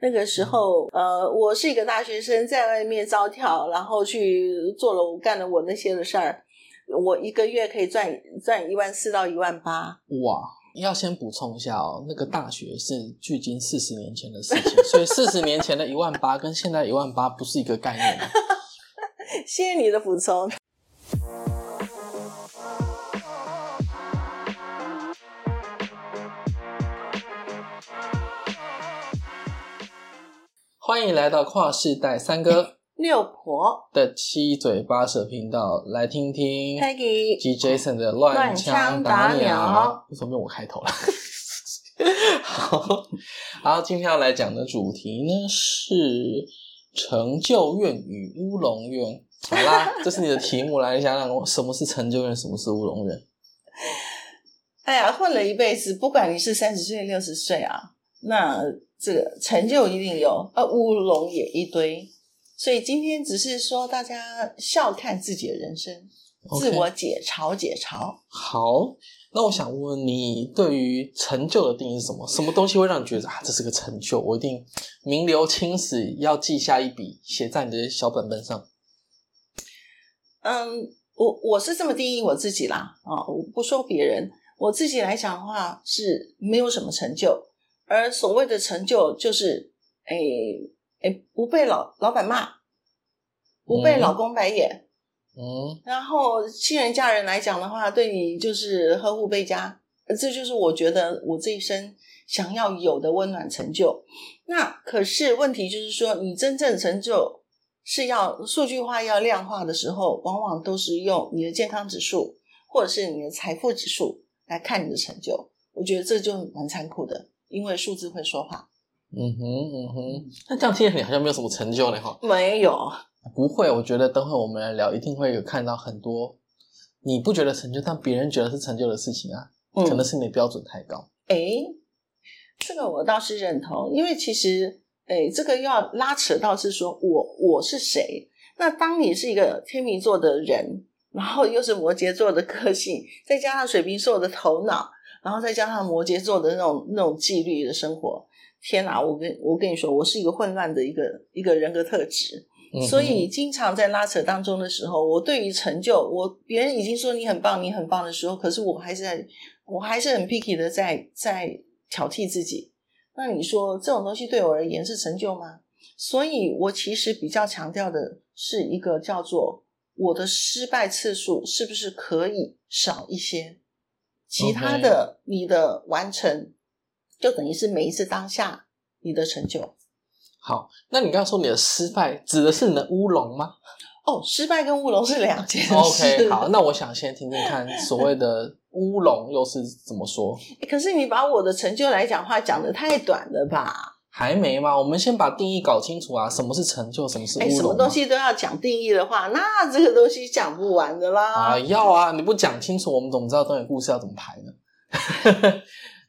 那个时候，呃，我是一个大学生，在外面招跳，然后去做了我干了我那些的事儿，我一个月可以赚赚一万四到一万八。哇，要先补充一下哦，那个大学是距今四十年前的事情，所以四十年前的一万八跟现在一万八不是一个概念。谢谢你的补充。欢迎来到跨世代三哥六婆的七嘴八舌频道，来听听 Peggy G Jason 的乱枪打鸟。为什么用我开头了？好，好，今天要来讲的主题呢是成就院与乌龙院。好啦，这是你的题目，来想想我什么是成就院，什么是乌龙院。哎呀，混了一辈子，不管你是三十岁、六十岁啊，那。这个成就一定有，而乌龙也一堆，所以今天只是说大家笑看自己的人生，自我解嘲解嘲。好，那我想问你，对于成就的定义是什么？什么东西会让你觉得啊，这是个成就？我一定名留青史，要记下一笔，写在你的小本本上。嗯，我我是这么定义我自己啦，啊，我不说别人，我自己来讲的话是没有什么成就。而所谓的成就，就是，哎哎，不被老老板骂，不被老公白眼，嗯，然后亲人家人来讲的话，对你就是呵护倍加，这就是我觉得我这一生想要有的温暖成就。那可是问题就是说，你真正成就是要数据化、要量化的时候，往往都是用你的健康指数或者是你的财富指数来看你的成就。我觉得这就蛮残酷的。因为数字会说话。嗯哼，嗯哼，那这样听起来好像没有什么成就呢，哈。没有，不会。我觉得等会我们来聊，一定会有看到很多你不觉得成就，但别人觉得是成就的事情啊。可能是你标准太高。哎，这个我倒是认同，因为其实，哎，这个要拉扯到是说我我是谁？那当你是一个天秤座的人，然后又是摩羯座的个性，再加上水瓶座的头脑。然后再加上摩羯座的那种那种纪律的生活，天哪！我跟我跟你说，我是一个混乱的一个一个人格特质，所以经常在拉扯当中的时候，我对于成就，我别人已经说你很棒，你很棒的时候，可是我还是在，我还是很 picky 的在在挑剔自己。那你说这种东西对我而言是成就吗？所以我其实比较强调的是一个叫做我的失败次数是不是可以少一些。其他的，你的完成就等于是每一次当下你的成就。好，那你刚刚说你的失败指的是你的乌龙吗？哦，失败跟乌龙是两件事。OK，好，那我想先听听看，所谓的乌龙又是怎么说？可是你把我的成就来讲话讲的太短了吧？还没吗？我们先把定义搞清楚啊！什么是成就？什么是乌龙？什么东西都要讲定义的话，那这个东西讲不完的啦！啊，要啊！你不讲清楚，我们怎么知道东西故事要怎么排呢？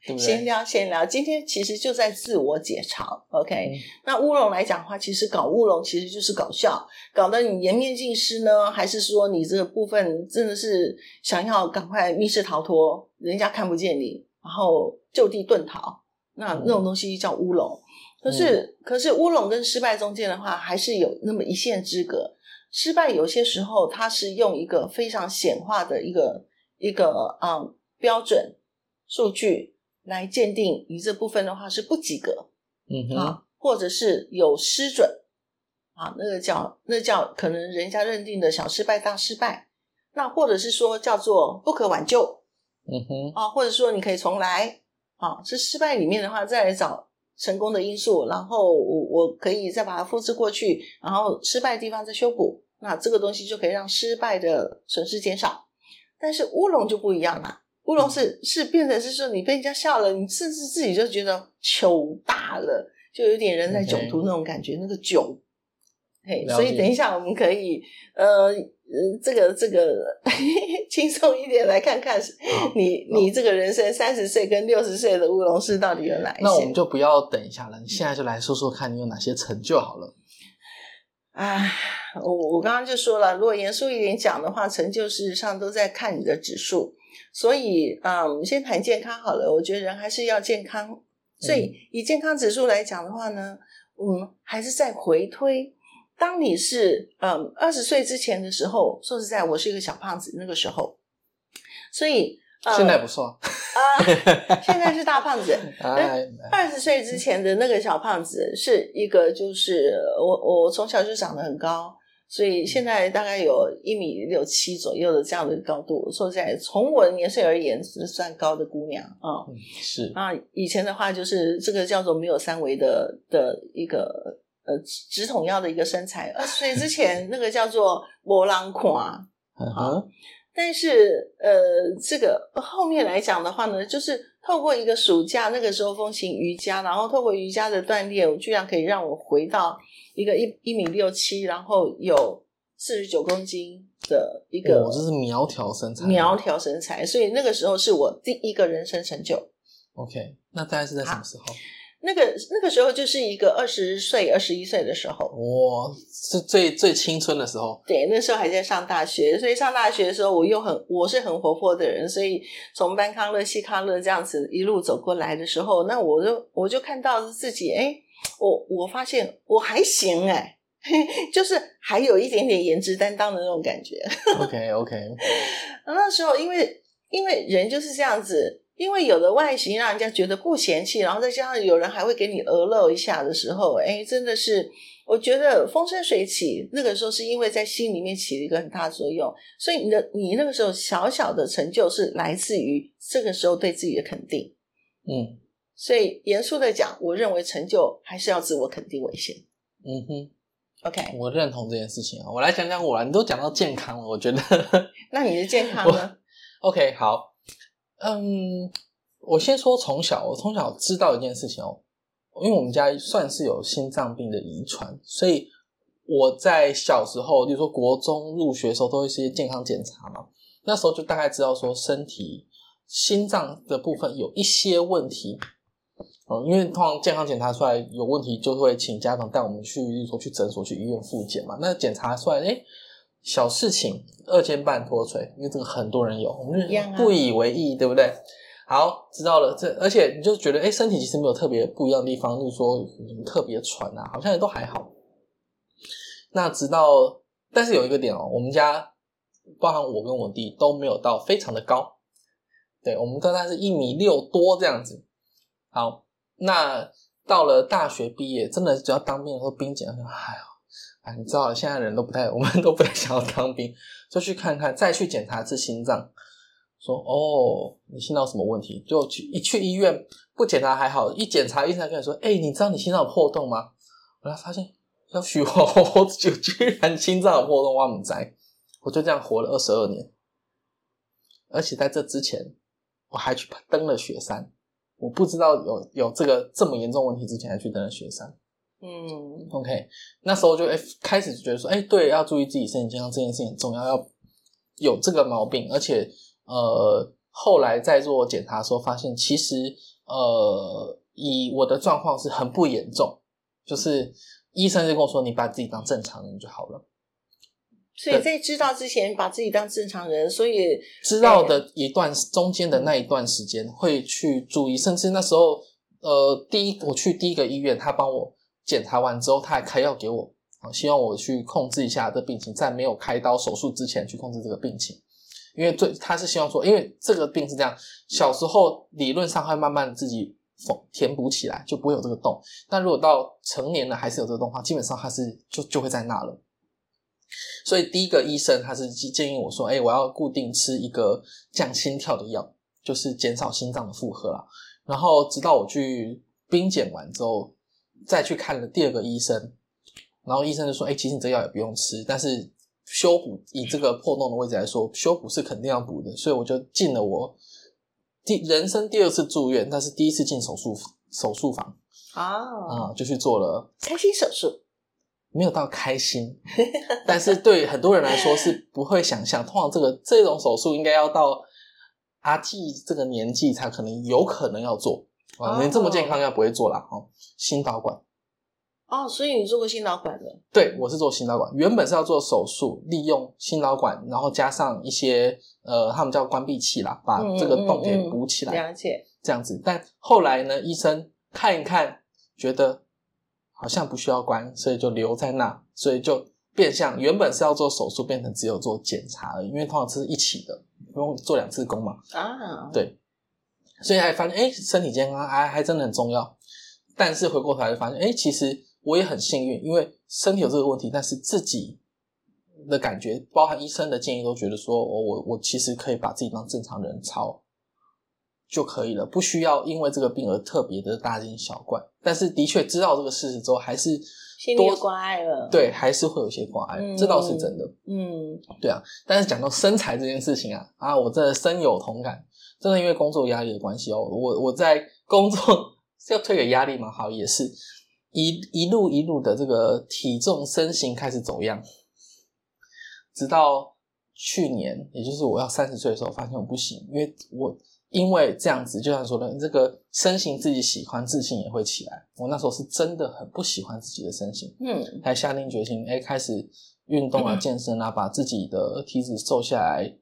对不对？闲聊，闲聊。今天其实就在自我解嘲。OK，那乌龙来讲的话，其实搞乌龙其实就是搞笑，搞得你颜面尽失呢，还是说你这个部分真的是想要赶快密室逃脱，人家看不见你，然后就地遁逃？那那种东西叫乌龙。可是，可是乌龙跟失败中间的话，还是有那么一线之隔。失败有些时候，它是用一个非常显化的一个一个啊标准数据来鉴定你这部分的话是不及格，嗯。哼，或者是有失准。啊，那个叫那叫可能人家认定的小失败大失败，那或者是说叫做不可挽救，嗯哼，啊，或者说你可以重来，啊，是失败里面的话再来找。成功的因素，然后我我可以再把它复制过去，然后失败的地方再修补，那这个东西就可以让失败的损失减少。但是乌龙就不一样了，乌龙是是变成是说你被人家笑了，你甚至自己就觉得糗大了，就有点人在囧途那种感觉，那个囧。嘿，所以等一下我们可以呃。嗯，这个这个 轻松一点来看看，你你这个人生三十岁跟六十岁的乌龙师到底有哪一些？那我们就不要等一下了，你现在就来说说看你有哪些成就好了。啊，我我刚刚就说了，如果严肃一点讲的话，成就事实上都在看你的指数。所以啊，我们先谈健康好了。我觉得人还是要健康，所以以健康指数来讲的话呢，嗯，还是在回推。当你是嗯二十岁之前的时候，说实在，我是一个小胖子，那个时候，所以。现在不错 啊，现在是大胖子。二十岁之前的那个小胖子是一个，就是我我从小就长得很高，所以现在大概有一米六七左右的这样的高度。说实在，从我的年岁而言是算高的姑娘啊。是啊，以前的话就是这个叫做没有三围的的一个呃直筒腰的一个身材。二十岁之 前那个叫做波浪垮。但是，呃，这个后面来讲的话呢，就是透过一个暑假，那个时候风行瑜伽，然后透过瑜伽的锻炼，我居然可以让我回到一个一一米六七，然后有四十九公斤的一个，哦，这是苗条身材，苗条身材，所以那个时候是我第一个人生成就。OK，那大概是在什么时候？那个那个时候就是一个二十岁、二十一岁的时候，哇，是最最青春的时候。对，那时候还在上大学，所以上大学的时候，我又很我是很活泼的人，所以从班康乐、西康乐这样子一路走过来的时候，那我就我就看到自己，哎，我我发现我还行，哎，就是还有一点点颜值担当的那种感觉。OK OK，那时候因为因为人就是这样子。因为有的外形让人家觉得不嫌弃，然后再加上有人还会给你鹅露一下的时候，哎，真的是我觉得风生水起。那个时候是因为在心里面起了一个很大的作用，所以你的你那个时候小小的成就是来自于这个时候对自己的肯定。嗯，所以严肃的讲，我认为成就还是要自我肯定为先。嗯哼，OK，我认同这件事情啊。我来讲讲我，你都讲到健康了，我觉得。那你的健康呢？OK，好。嗯，我先说从小，我从小知道一件事情哦，因为我们家算是有心脏病的遗传，所以我在小时候，比如说国中入学的时候，都会一些健康检查嘛。那时候就大概知道说身体心脏的部分有一些问题，嗯，因为通常健康检查出来有问题，就会请家长带我们去，比如说去诊所、去医院复检嘛。那检查出来，哎。小事情，二尖瓣脱垂，因为这个很多人有，我们不以为意，对不对？好，知道了。这而且你就觉得，哎，身体其实没有特别不一样的地方，就是说什么特别喘啊，好像也都还好。那直到，但是有一个点哦，我们家包含我跟我弟都没有到非常的高，对，我们大概是一米六多这样子。好，那到了大学毕业，真的只要当兵的时候，兵检，哎你知道，现在人都不太，我们都不太想要当兵，就去看看，再去检查一次心脏，说哦，你心脏什么问题？就去一去医院，不检查还好，一检查医生跟你说，哎，你知道你心脏有破洞吗？我才发现，要许我，我 就居然心脏有破洞，我唔在，我就这样活了二十二年，而且在这之前，我还去登了雪山，我不知道有有这个这么严重问题之前，还去登了雪山。嗯，OK，那时候就哎开始觉得说，哎，对，要注意自己身体健康这件事情很重要，要有这个毛病，而且呃，后来在做检查的时候发现，其实呃，以我的状况是很不严重，就是医生就跟我说，你把自己当正常人就好了。所以在知道之前，把自己当正常人，所以知道的一段中间的那一段时间会去注意，甚至那时候呃，第一我去第一个医院，他帮我。检查完之后，他还开药给我，啊，希望我去控制一下这病情，在没有开刀手术之前去控制这个病情，因为最他是希望说，因为这个病是这样，小时候理论上会慢慢自己缝填补起来，就不会有这个洞。但如果到成年了还是有这个洞的话，基本上它是就就会在那了。所以第一个医生他是建议我说，哎，我要固定吃一个降心跳的药，就是减少心脏的负荷啦。然后直到我去冰检完之后。再去看了第二个医生，然后医生就说：“哎，其实你这药也不用吃，但是修补以这个破洞的位置来说，修补是肯定要补的。”所以我就进了我第人生第二次住院，但是第一次进手术手术房啊啊，就去做了开心手术，没有到开心，但是对很多人来说是不会想象，通常这个这种手术应该要到阿纪这个年纪才可能有可能要做。啊，你这么健康，应该不会做啦哦。心导管哦，所以你做过心导管的？对，我是做心导管，原本是要做手术，利用心导管，然后加上一些呃，他们叫关闭器啦，把这个洞给补起来。了解。这样子，但后来呢，医生看一看，觉得好像不需要关，所以就留在那，所以就变相原本是要做手术，变成只有做检查而已，因为通常是一起的，不用做两次工嘛。啊，对，所以还发现，哎，身体健康还还真的很重要。但是回过头来就发现，哎，其实我也很幸运，因为身体有这个问题，但是自己的感觉，包含医生的建议，都觉得说，我我我其实可以把自己当正常人操就可以了，不需要因为这个病而特别的大惊小怪。但是的确知道这个事实之后，还是心里有关爱了。对，还是会有些关爱，这倒是真的。嗯，对啊。但是讲到身材这件事情啊，啊，我真的深有同感。真的因为工作压力的关系哦，我我在工作是 要推给压力嘛，好，也是一一路一路的这个体重身形开始走样，直到去年，也就是我要三十岁的时候，发现我不行，因为我因为这样子，就像说的，这个身形自己喜欢，自信也会起来。我那时候是真的很不喜欢自己的身形，嗯，才下定决心，哎，开始运动啊，健身啊，把自己的体脂瘦下来。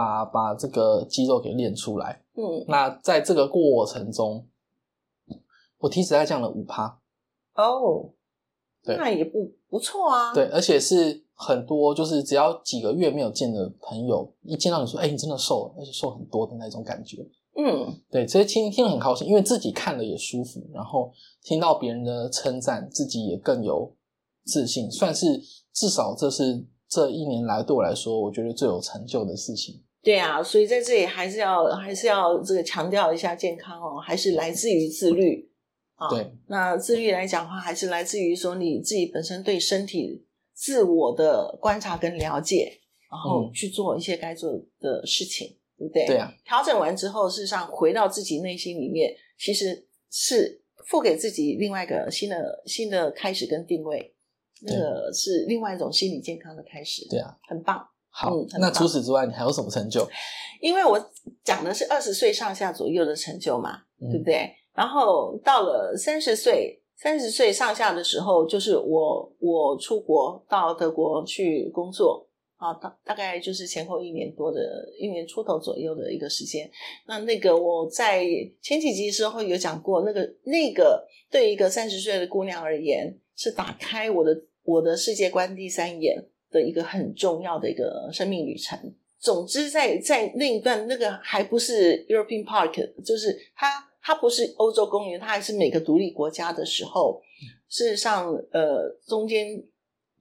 把把这个肌肉给练出来，嗯，那在这个过程中，我体脂下降了五趴，哦，对，那也不不错啊，对，而且是很多，就是只要几个月没有见的朋友，一见到你说，哎，你真的瘦了，而且瘦很多的那种感觉，嗯，对，所以听听了很高兴，因为自己看了也舒服，然后听到别人的称赞，自己也更有自信，算是至少这是。这一年来对我来说，我觉得最有成就的事情。对啊，所以在这里还是要还是要这个强调一下健康哦，还是来自于自律啊。对，那自律来讲的话，还是来自于说你自己本身对身体自我的观察跟了解，然后去做一些该做的事情，对不对？对啊。调整完之后，事实上回到自己内心里面，其实是付给自己另外一个新的新的开始跟定位。那个是另外一种心理健康的开始，对啊，很棒。好，那除此之外，你还有什么成就？因为我讲的是二十岁上下左右的成就嘛，对不对？然后到了三十岁，三十岁上下的时候，就是我我出国到德国去工作啊，大大概就是前后一年多的一年出头左右的一个时间。那那个我在前几集的时候有讲过，那个那个对一个三十岁的姑娘而言，是打开我的。我的世界观第三眼的一个很重要的一个生命旅程。总之，在在那一段那个还不是 European Park，就是它它不是欧洲公园，它还是每个独立国家的时候，事实上，呃，中间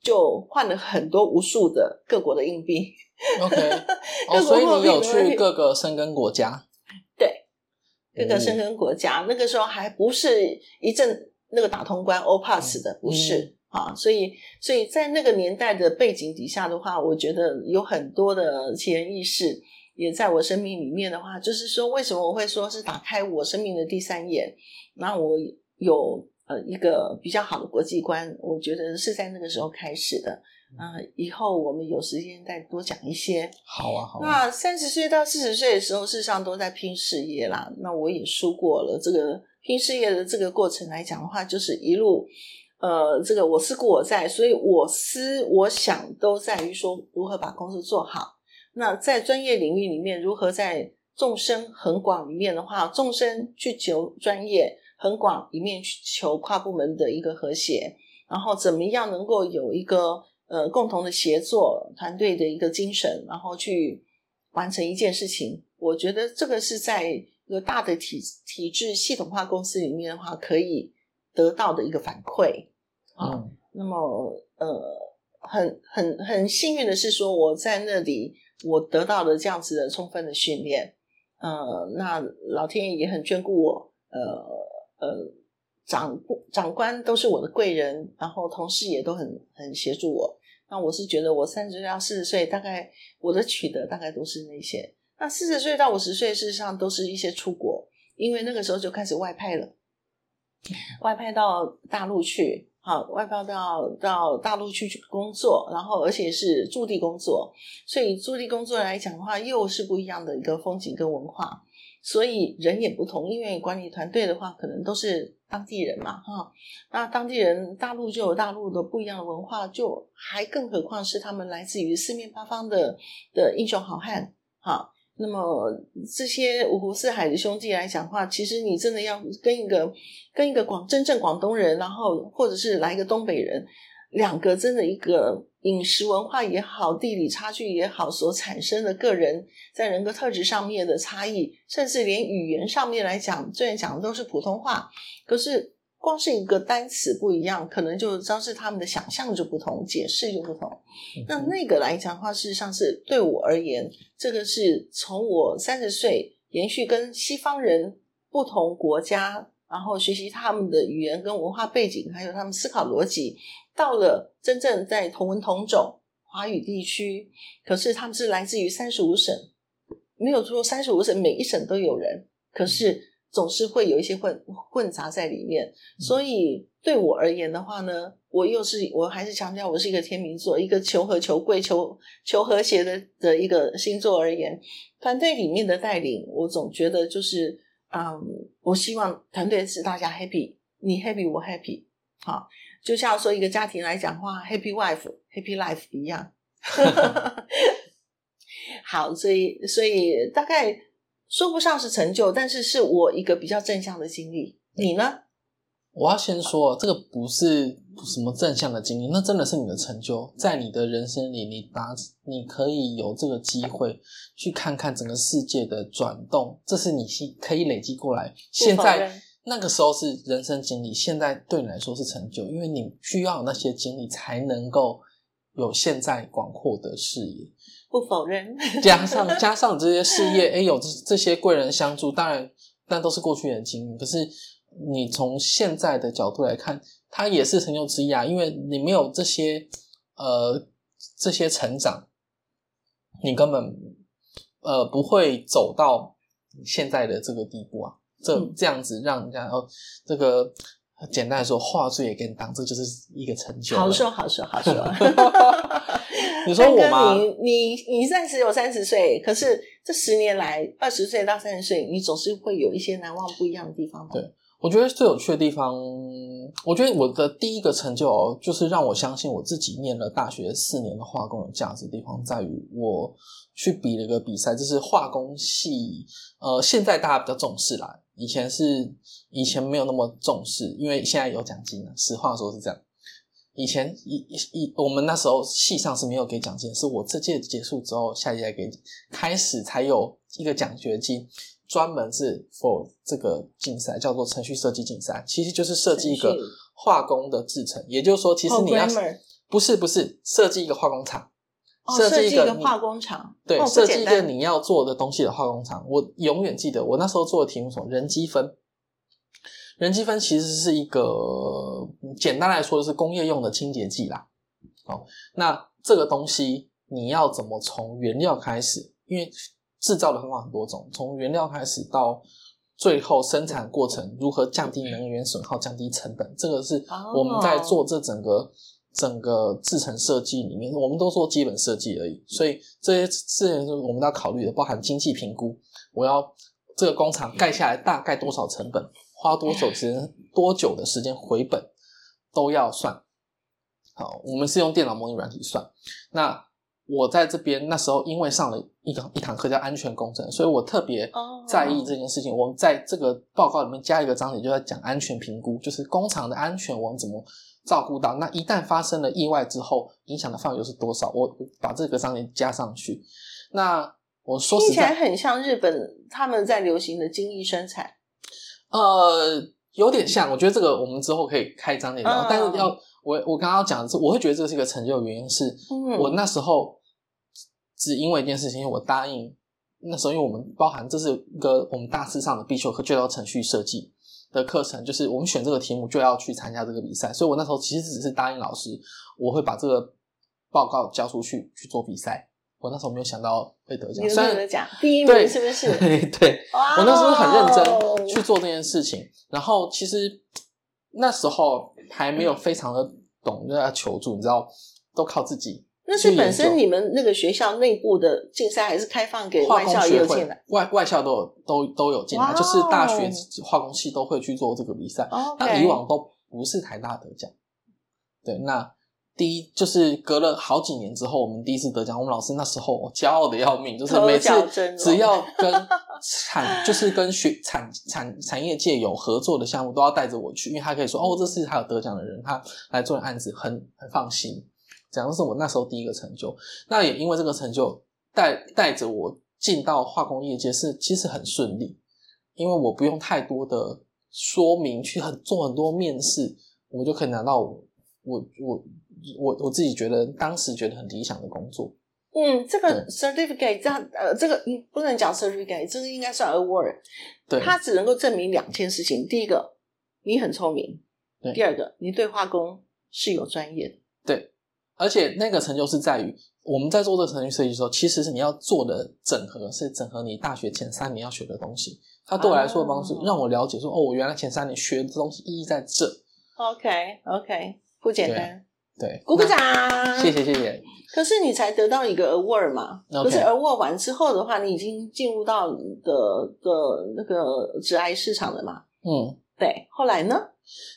就换了很多无数的各国的硬币。OK，哦，所以你有去各个生根国家？对，各个生根国家，那个时候还不是一阵那个打通关 O Pass 的，不是。啊，所以，所以在那个年代的背景底下的话，我觉得有很多的奇人异事也在我生命里面的话，就是说，为什么我会说是打开我生命的第三眼？那我有呃一个比较好的国际观，我觉得是在那个时候开始的。啊，以后我们有时间再多讲一些。好啊，好。那三十岁到四十岁的时候，事实上都在拼事业啦。那我也说过了，这个拼事业的这个过程来讲的话，就是一路。呃，这个我思故我在，所以我思我想都在于说如何把公司做好。那在专业领域里面，如何在众生很广里面的话，众生去求专业很广里面去求跨部门的一个和谐，然后怎么样能够有一个呃共同的协作团队的一个精神，然后去完成一件事情。我觉得这个是在一个大的体体制系统化公司里面的话，可以得到的一个反馈。啊，那么呃，很很很幸运的是说，我在那里我得到了这样子的充分的训练，呃，那老天爷也很眷顾我，呃呃，长长官都是我的贵人，然后同事也都很很协助我。那我是觉得，我三十岁到四十岁，大概我的取得大概都是那些。那四十岁到五十岁，事实上都是一些出国，因为那个时候就开始外派了，外派到大陆去。好，外派到到大陆去工作，然后而且是驻地工作，所以驻地工作来讲的话，又是不一样的一个风景跟文化，所以人也不同。因为管理团队的话，可能都是当地人嘛，哈，那当地人大陆就有大陆的不一样的文化，就还更何况是他们来自于四面八方的的英雄好汉，哈。那么这些五湖四海的兄弟来讲话，其实你真的要跟一个跟一个广真正广东人，然后或者是来一个东北人，两个真的一个饮食文化也好，地理差距也好，所产生的个人在人格特质上面的差异，甚至连语言上面来讲，虽然讲的都是普通话，可是。光是一个单词不一样，可能就招致他们的想象就不同，解释就不同。那那个来讲的话，事实上是对我而言，这个是从我三十岁延续跟西方人不同国家，然后学习他们的语言跟文化背景，还有他们思考逻辑，到了真正在同文同种华语地区，可是他们是来自于三十五省，没有说三十五省每一省都有人，可是。总是会有一些混混杂在里面，所以对我而言的话呢，我又是我还是强调，我是一个天秤座，一个求和、求贵、求求和谐的的一个星座而言，团队里面的带领，我总觉得就是，嗯，我希望团队是大家 happy，你 happy 我 happy，好，就像说一个家庭来讲话，happy wife，happy life 一样，好，所以所以大概。说不上是成就，但是是我一个比较正向的经历。你呢？我要先说，这个不是什么正向的经历，那真的是你的成就。在你的人生里，你达，你可以有这个机会去看看整个世界的转动，这是你可以累积过来。现在那个时候是人生经历，现在对你来说是成就，因为你需要有那些经历，才能够有现在广阔的视野。不否认，加上加上这些事业，哎，有这这些贵人相助，当然，那都是过去的经历。可是你从现在的角度来看，它也是成就之一啊，因为你没有这些呃这些成长，你根本呃不会走到现在的这个地步啊。这这样子让人家哦，这个简单来说，画作也跟当，这就是一个成就。好说好说好说。你说我吗？你你你暂时有三十岁，可是这十年来，二十岁到三十岁，你总是会有一些难忘不一样的地方。对，我觉得最有趣的地方，我觉得我的第一个成就就是让我相信我自己念了大学四年的化工有价值的地方，在于我去比了一个比赛，就是化工系。呃，现在大家比较重视啦，以前是以前没有那么重视，因为现在有奖金了。实话说是这样。以前以以我们那时候系上是没有给奖金，是我这届结束之后，下届给开始才有一个奖学金，专门是 for 这个竞赛，叫做程序设计竞赛，其实就是设计一个化工的制程。也就是说，其实你要不是不是设计一个化工厂，设计一个化工厂，对，设计一个你要做的东西的化工厂。我永远记得我那时候做的题目什么人积分。人积分其实是一个简单来说，是工业用的清洁剂啦。哦，那这个东西你要怎么从原料开始？因为制造的方法很多种，从原料开始到最后生产过程，如何降低能源损耗、降低成本，这个是我们在做这整个整个制程设计里面，我们都做基本设计而已。所以这些事情是我们要考虑的，包含经济评估，我要这个工厂盖下来大概多少成本。花多久时间，多久的时间回本都要算。好，我们是用电脑模拟软体算。那我在这边那时候，因为上了一堂一堂课叫安全工程，所以我特别在意这件事情。我们在这个报告里面加一个章节，就在讲安全评估，就是工厂的安全我们怎么照顾到。那一旦发生了意外之后，影响的范围是多少？我把这个章节加上去。那我说听起来很像日本他们在流行的精益生产。呃，有点像，我觉得这个我们之后可以开张点聊。但是要我我刚刚讲的是，我会觉得这是一个成就原因，是我那时候只因为一件事情，因为我答应那时候，因为我们包含这是一个我们大四上的必修课，就叫程序设计的课程，就是我们选这个题目就要去参加这个比赛，所以我那时候其实只是答应老师，我会把这个报告交出去去做比赛。我那时候没有想到会得奖，虽然得奖第一名是不是？对，我那时候很认真去做这件事情。然后其实那时候还没有非常的懂，就要求助，你知道，都靠自己。那是本身你们那个学校内部的竞赛，还是开放给外校也有进来？外外校都有都都有进来，就是大学化工系都会去做这个比赛。那以往都不是台大得奖，对那。第一就是隔了好几年之后，我们第一次得奖，我们老师那时候骄傲的要命，就是每次只要跟产就是跟学产产产业界有合作的项目，都要带着我去，因为他可以说哦，这是他有得奖的人，他来做的案子很很放心。这样是我那时候第一个成就。那也因为这个成就，带带着我进到化工业界是其实很顺利，因为我不用太多的说明，去很做很多面试，我就可以拿到我我我我我自己觉得当时觉得很理想的工作。嗯，这个 certificate 这样呃，这个嗯不能讲 certificate，这个应该算 award。对，它只能够证明两件事情：第一个，你很聪明；对第二个，你对化工是有专业的。对，而且那个成就是在于我们在做这个程序设计的时候，其实是你要做的整合是整合你大学前三年要学的东西。它对我来说的帮助，哦让我了解说，哦，我原来前三年学的东西意义在这。OK OK，不简单，对，鼓鼓掌！谢谢谢谢。可是你才得到一个 award 嘛可是 award 完之后的话，你已经进入到你的的那个致癌市场了嘛？嗯对，后来呢？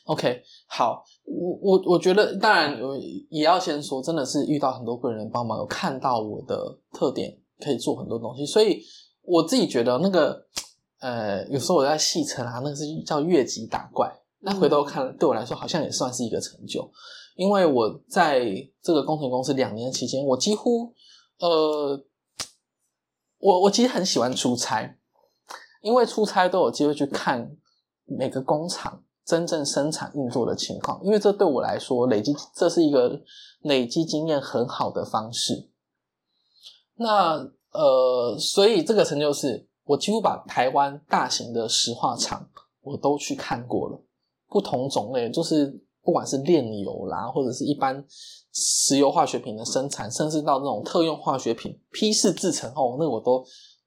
，OK，好，我我我觉得，当然我也要先说，真的是遇到很多贵人帮忙，有看到我的特点，可以做很多东西，所以我自己觉得那个呃，有时候我在戏称啊，那个是叫越级打怪。那回头看，对我来说好像也算是一个成就，因为我在这个工程公司两年期间，我几乎呃，我我其实很喜欢出差，因为出差都有机会去看每个工厂真正生产运作的情况，因为这对我来说累积这是一个累积经验很好的方式。那呃，所以这个成就是我几乎把台湾大型的石化厂我都去看过了，不同种类，就是不管是炼油啦，或者是一般石油化学品的生产，甚至到那种特用化学品批次制成后，那我都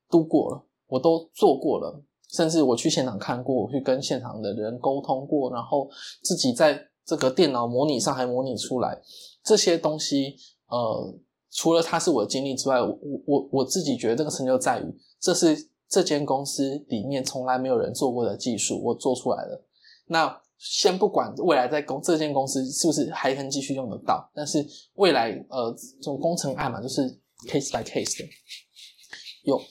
都过了，我都做过了。甚至我去现场看过，我去跟现场的人沟通过，然后自己在这个电脑模拟上还模拟出来这些东西。呃，除了它是我的经历之外，我我我自己觉得这个成就在于，这是这间公司里面从来没有人做过的技术，我做出来了。那先不管未来在公这间公司是不是还能继续用得到，但是未来呃这种工程案嘛，就是 case by case 的，有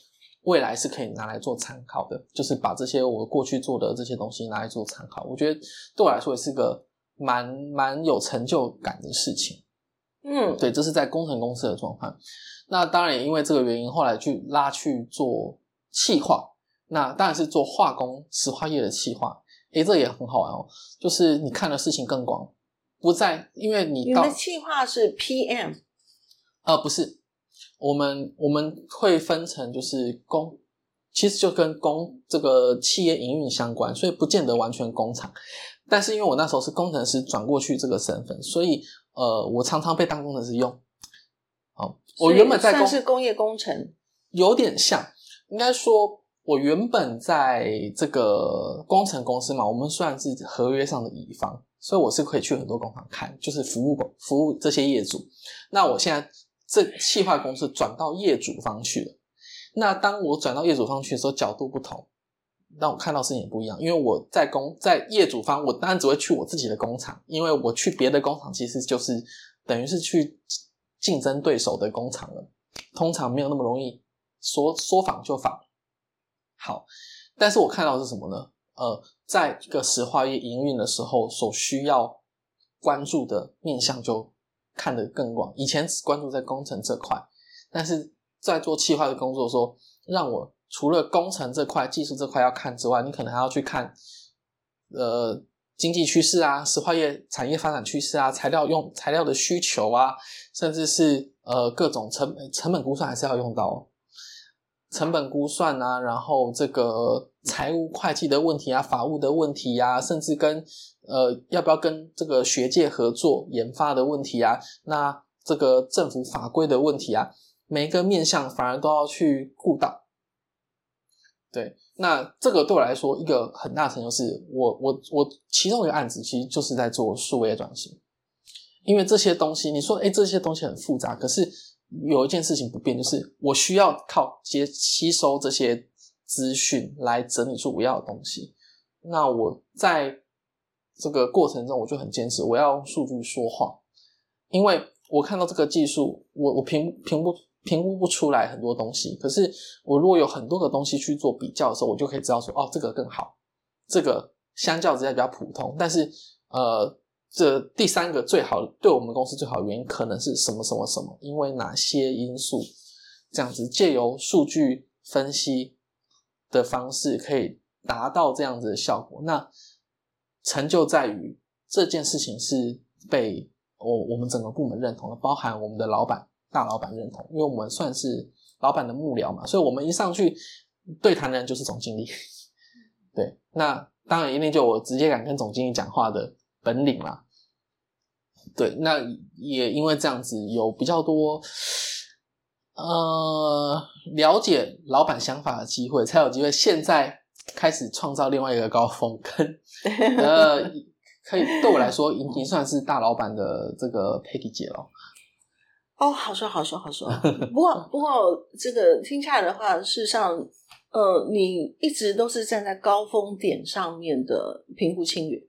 未来是可以拿来做参考的，就是把这些我过去做的这些东西拿来做参考，我觉得对我来说也是个蛮蛮有成就感的事情。嗯，对，这是在工程公司的状况。那当然也因为这个原因，后来去拉去做气化，那当然是做化工石化业的气化。诶，这也很好玩哦，就是你看的事情更广，不在因为你到你的计划是 PM，呃不是，我们我们会分成就是工，其实就跟工这个企业营运相关，所以不见得完全工厂。但是因为我那时候是工程师转过去这个身份，所以呃，我常常被当工程师用。好，我原本在算工是工业工程，有点像，应该说，我原本在这个工程公司嘛，我们算是合约上的乙方，所以我是可以去很多工厂看，就是服务服务这些业主。那我现在这企划公司转到业主方去了。那当我转到业主方去的时候，角度不同，让我看到事情也不一样。因为我在工在业主方，我当然只会去我自己的工厂，因为我去别的工厂其实就是等于是去竞争对手的工厂了，通常没有那么容易说说仿就仿。好，但是我看到是什么呢？呃，在一个石化业营运的时候，所需要关注的面向就看得更广。以前只关注在工程这块，但是在做企划的工作的时候，让我除了工程这块、技术这块要看之外，你可能还要去看，呃，经济趋势啊，石化业产业发展趋势啊，材料用材料的需求啊，甚至是呃各种成成本估算还是要用到哦。成本估算啊，然后这个财务会计的问题啊，法务的问题啊，甚至跟呃要不要跟这个学界合作研发的问题啊，那这个政府法规的问题啊，每一个面向反而都要去顾到。对，那这个对我来说一个很大成就是我我我其中一个案子其实就是在做数位转型，因为这些东西你说哎这些东西很复杂，可是有一件事情不变，就是我需要靠接吸收这些资讯来整理出我要的东西。那我在这个过程中，我就很坚持，我要用数据说话。因为我看到这个技术，我我评评不评估不出来很多东西。可是我如果有很多个东西去做比较的时候，我就可以知道说，哦，这个更好，这个相较之下比较普通。但是呃，这第三个最好对我们公司最好的原因可能是什么什么什么？因为哪些因素？这样子借由数据分析的方式，可以达到这样子的效果。那成就在于这件事情是被我我们整个部门认同的，包含我们的老板大老板认同，因为我们算是老板的幕僚嘛，所以我们一上去对谈的人就是总经理。对，那当然一定就我直接敢跟总经理讲话的本领嘛。对，那也因为这样子有比较多。呃，了解老板想法的机会，才有机会现在开始创造另外一个高峰，跟 呃，可以对我来说，已经算是大老板的这个佩蒂姐了。哦，好说好说好说。不过不过，这个听下来的话，事实上，呃，你一直都是站在高峰点上面的平步青云。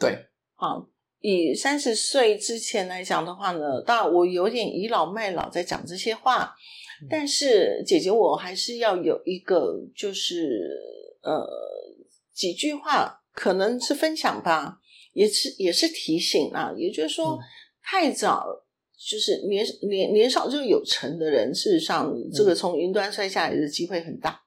对，好。以三十岁之前来讲的话呢，当然我有点倚老卖老在讲这些话，但是姐姐我还是要有一个，就是呃几句话，可能是分享吧，也是也是提醒啊。也就是说，太早就是年年年少就有成的人，事实上这个从云端摔下来的机会很大。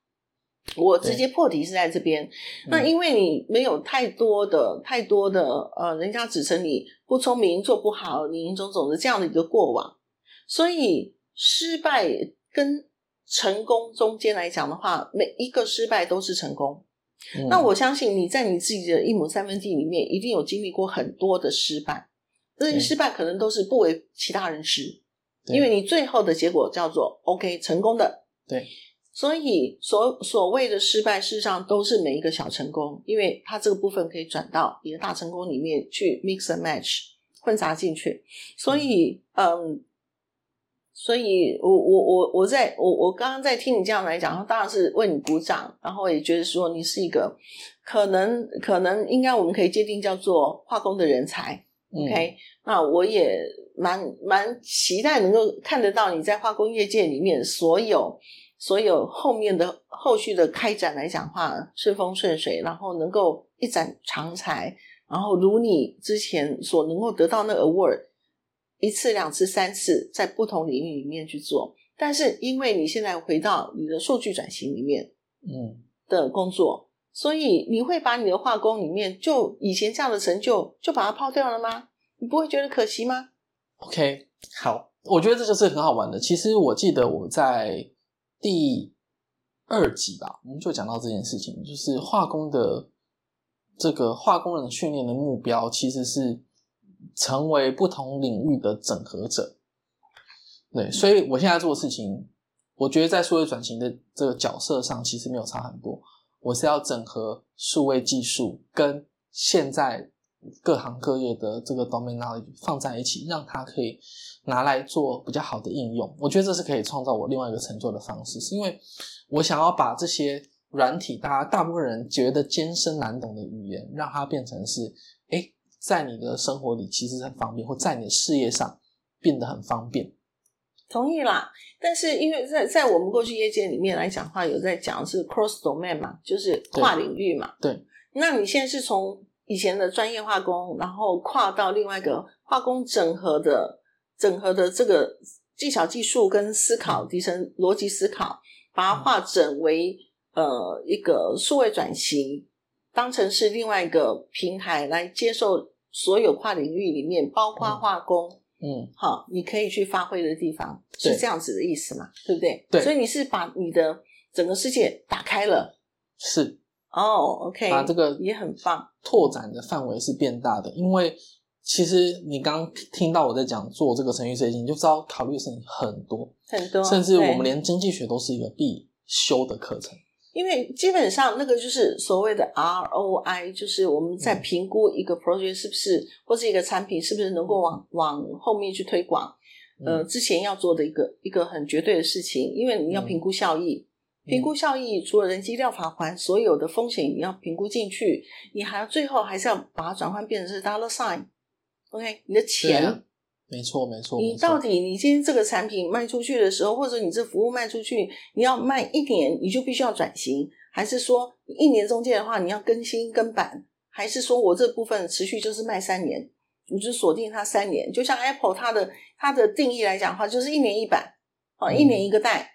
我直接破题是在这边，那因为你没有太多的、太多的呃，人家指称你不聪明、做不好、林林总总的这样的一个过往，所以失败跟成功中间来讲的话，每一个失败都是成功。那我相信你在你自己的一亩三分地里面，一定有经历过很多的失败，这些失败可能都是不为其他人知，因为你最后的结果叫做 OK 成功的，对。所以，所所谓的失败，事实上都是每一个小成功，因为它这个部分可以转到你的大成功里面去 mix and match 混杂进去。所以，嗯，所以我我我我在我我刚刚在听你这样来讲，当然是为你鼓掌，然后也觉得说你是一个可能可能应该我们可以界定叫做化工的人才。OK，那我也蛮蛮期待能够看得到你在化工业界里面所有。所有后面的后续的开展来讲话顺风顺水，然后能够一展长才，然后如你之前所能够得到那个 award 一次两次三次，在不同领域里面去做，但是因为你现在回到你的数据转型里面，嗯的工作，所以你会把你的化工里面就以前这样的成就就把它抛掉了吗？你不会觉得可惜吗？OK，好，我觉得这就是很好玩的。其实我记得我在。第二集吧，我们就讲到这件事情，就是化工的这个化工人训练的目标，其实是成为不同领域的整合者。对，所以我现在做的事情，我觉得在数位转型的这个角色上，其实没有差很多。我是要整合数位技术跟现在。各行各业的这个 domain knowledge 放在一起，让它可以拿来做比较好的应用。我觉得这是可以创造我另外一个成就的方式，是因为我想要把这些软体，大家大部分人觉得艰深难懂的语言，让它变成是，哎，在你的生活里其实很方便，或在你的事业上变得很方便。同意啦，但是因为在在我们过去业界里面来讲话，有在讲是 cross domain 嘛，就是跨领域嘛。对，那你现在是从。以前的专业化工，然后跨到另外一个化工整合的整合的这个技巧、技术跟思考，提升逻辑思考，把它化整为呃一个数位转型，当成是另外一个平台来接受所有跨领域里面，包括化工，嗯，好，你可以去发挥的地方，是这样子的意思嘛？对不对？对，所以你是把你的整个世界打开了，是。哦，OK，把这个也很棒，拓展的范围是变大的。因为其实你刚听到我在讲做这个程序设计，你就知道考虑的事情很多很多，甚至我们连经济学都是一个必修的课程。因为基本上那个就是所谓的 ROI，就是我们在评估一个 project 是不是或是一个产品是不是能够往往后面去推广，呃，之前要做的一个一个很绝对的事情，因为你要评估效益。评估效益，除了人机料法环，所有的风险你要评估进去，你还要最后还是要把它转换变成是 dollar sign，OK，你的钱。没错，没错。你到底，你今天这个产品卖出去的时候，或者你这服务卖出去，你要卖一年，你就必须要转型，还是说一年中间的话，你要更新更版，还是说我这部分持续就是卖三年，你就锁定它三年？就像 Apple 它的它的定义来讲的话，就是一年一版，啊，一年一个代，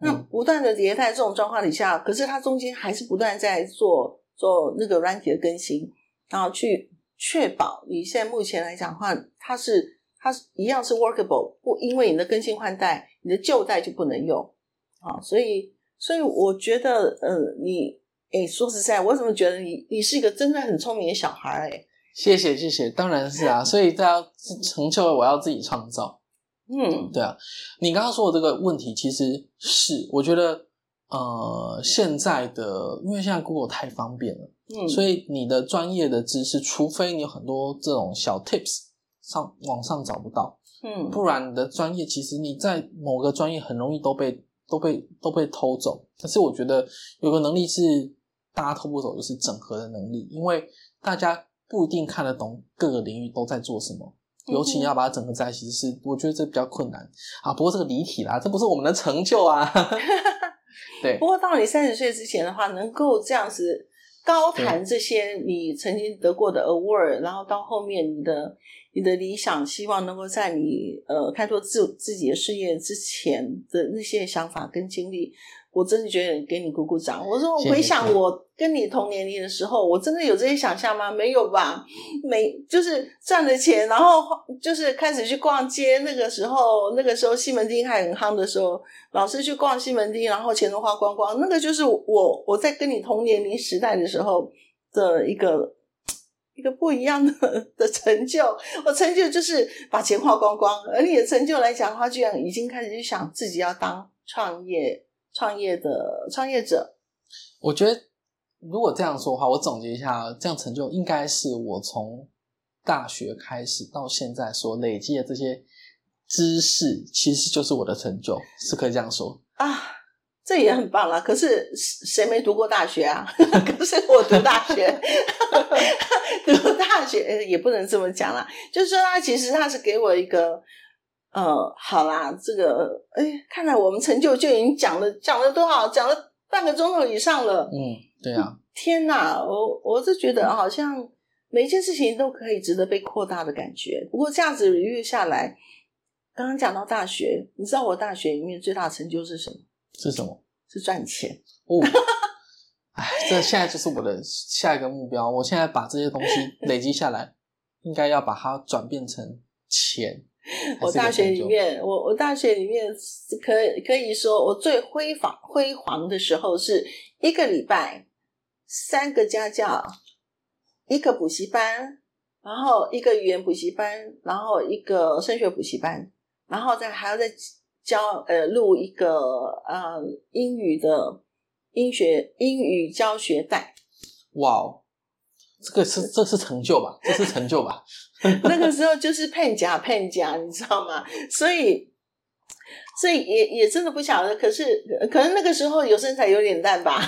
那不断的迭代这种状况底下，可是它中间还是不断在做做那个软体的更新，然后去确保你现在目前来讲的话，它是。它一样是 workable，不因为你的更新换代，你的旧代就不能用啊。所以，所以我觉得，呃，你，哎，说实在，我怎么觉得你，你是一个真的很聪明的小孩？哎，谢谢，谢谢，当然是啊。所以，大家成就我要自己创造。嗯，对啊。你刚刚说的这个问题，其实是我觉得，呃，现在的，因为现在 Google 太方便了，嗯，所以你的专业的知识，除非你有很多这种小 tips。上网上找不到，嗯，不然你的专业其实你在某个专业很容易都被都被都被偷走。可是我觉得有个能力是大家偷不走，就是整合的能力，因为大家不一定看得懂各个领域都在做什么，尤其你要把它整合在一起，是我觉得这比较困难啊。不过这个离体啦，这不是我们的成就啊。对，不过到你三十岁之前的话，能够这样子高谈这些你曾经得过的 award，然后到后面你的。你的理想，希望能够在你呃开拓自自己的事业之前的那些想法跟经历，我真的觉得给你鼓鼓掌。我说我回想我跟你同年龄的时候，我真的有这些想象吗？没有吧？没，就是赚了钱，然后就是开始去逛街。那个时候，那个时候西门町还很夯的时候，老是去逛西门町，然后钱都花光光。那个就是我我在跟你同年龄时代的时候的一个。一个不一样的的成就，我成就就是把钱花光光，而你的成就来讲的话，居然已经开始去想自己要当创业创业的创业者。我觉得如果这样说的话，我总结一下，这样成就应该是我从大学开始到现在所累积的这些知识，其实就是我的成就，是可以这样说啊。这也很棒啦，可是谁没读过大学啊？可是我读大学，读大学也不能这么讲啦。就是说，他其实他是给我一个，呃，好啦，这个，哎，看来我们成就就已经讲了，讲了多少？讲了半个钟头以上了。嗯，对啊。天哪，我我是觉得好像每一件事情都可以值得被扩大的感觉。不过这样子越下来，刚刚讲到大学，你知道我大学里面最大的成就是什么？是什么？是赚钱 哦！哎，这现在就是我的下一个目标。我现在把这些东西累积下来，应该要把它转变成钱。我大学里面，我我大学里面可可以说，我最辉煌辉煌的时候是一个礼拜三个家教，一个补习班，然后一个语言补习班，然后一个升学补习班，然后再还要再。教呃录一个呃英语的英学英语教学带，哇哦，这个是这是成就吧？这是成就吧？那个时候就是骗假骗假，你知道吗？所以。所以也也真的不晓得，可是可能那个时候有身材有点淡吧。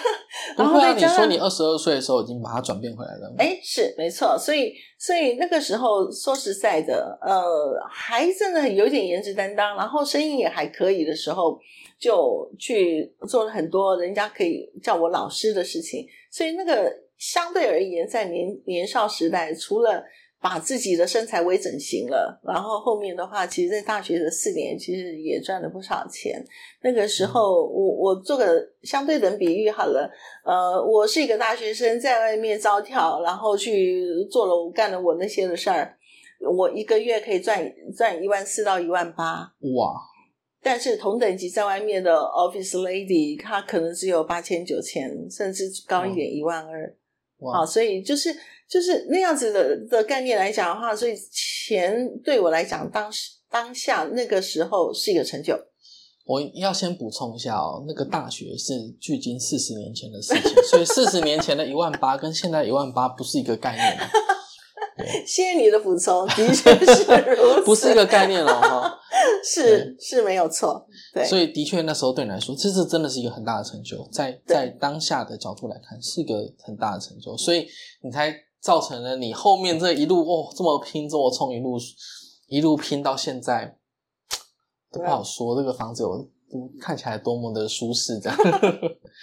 然后再你说你二十二岁的时候已经把它转变回来了。哎，是没错。所以所以那个时候说实在的，呃，还真的有点颜值担当，然后声音也还可以的时候，就去做了很多人家可以叫我老师的事情。所以那个相对而言，在年年少时代，除了把自己的身材微整形了，然后后面的话，其实，在大学的四年，其实也赚了不少钱。那个时候，我我做个相对等比喻好了，呃，我是一个大学生，在外面招跳，然后去做了我干了我那些的事儿，我一个月可以赚赚一万四到一万八，哇！但是同等级在外面的 office lady，她可能只有八千九千，甚至高一点一万二。好，所以就是就是那样子的的概念来讲的话，所以钱对我来讲，当时当下那个时候是一个成就。我要先补充一下哦，那个大学是距今四十年前的事情，所以四十年前的一万八跟现在一万八不是一个概念。谢谢你的补充，的确是如此，不是一个概念了哈。是是没有错，对，所以的确那时候对你来说，这是真的是一个很大的成就，在在当下的角度来看，是一个很大的成就，所以你才造成了你后面这一路哦这么拼这么冲，一路一路拼到现在都不好说。这个房子有看起来多么的舒适，这样。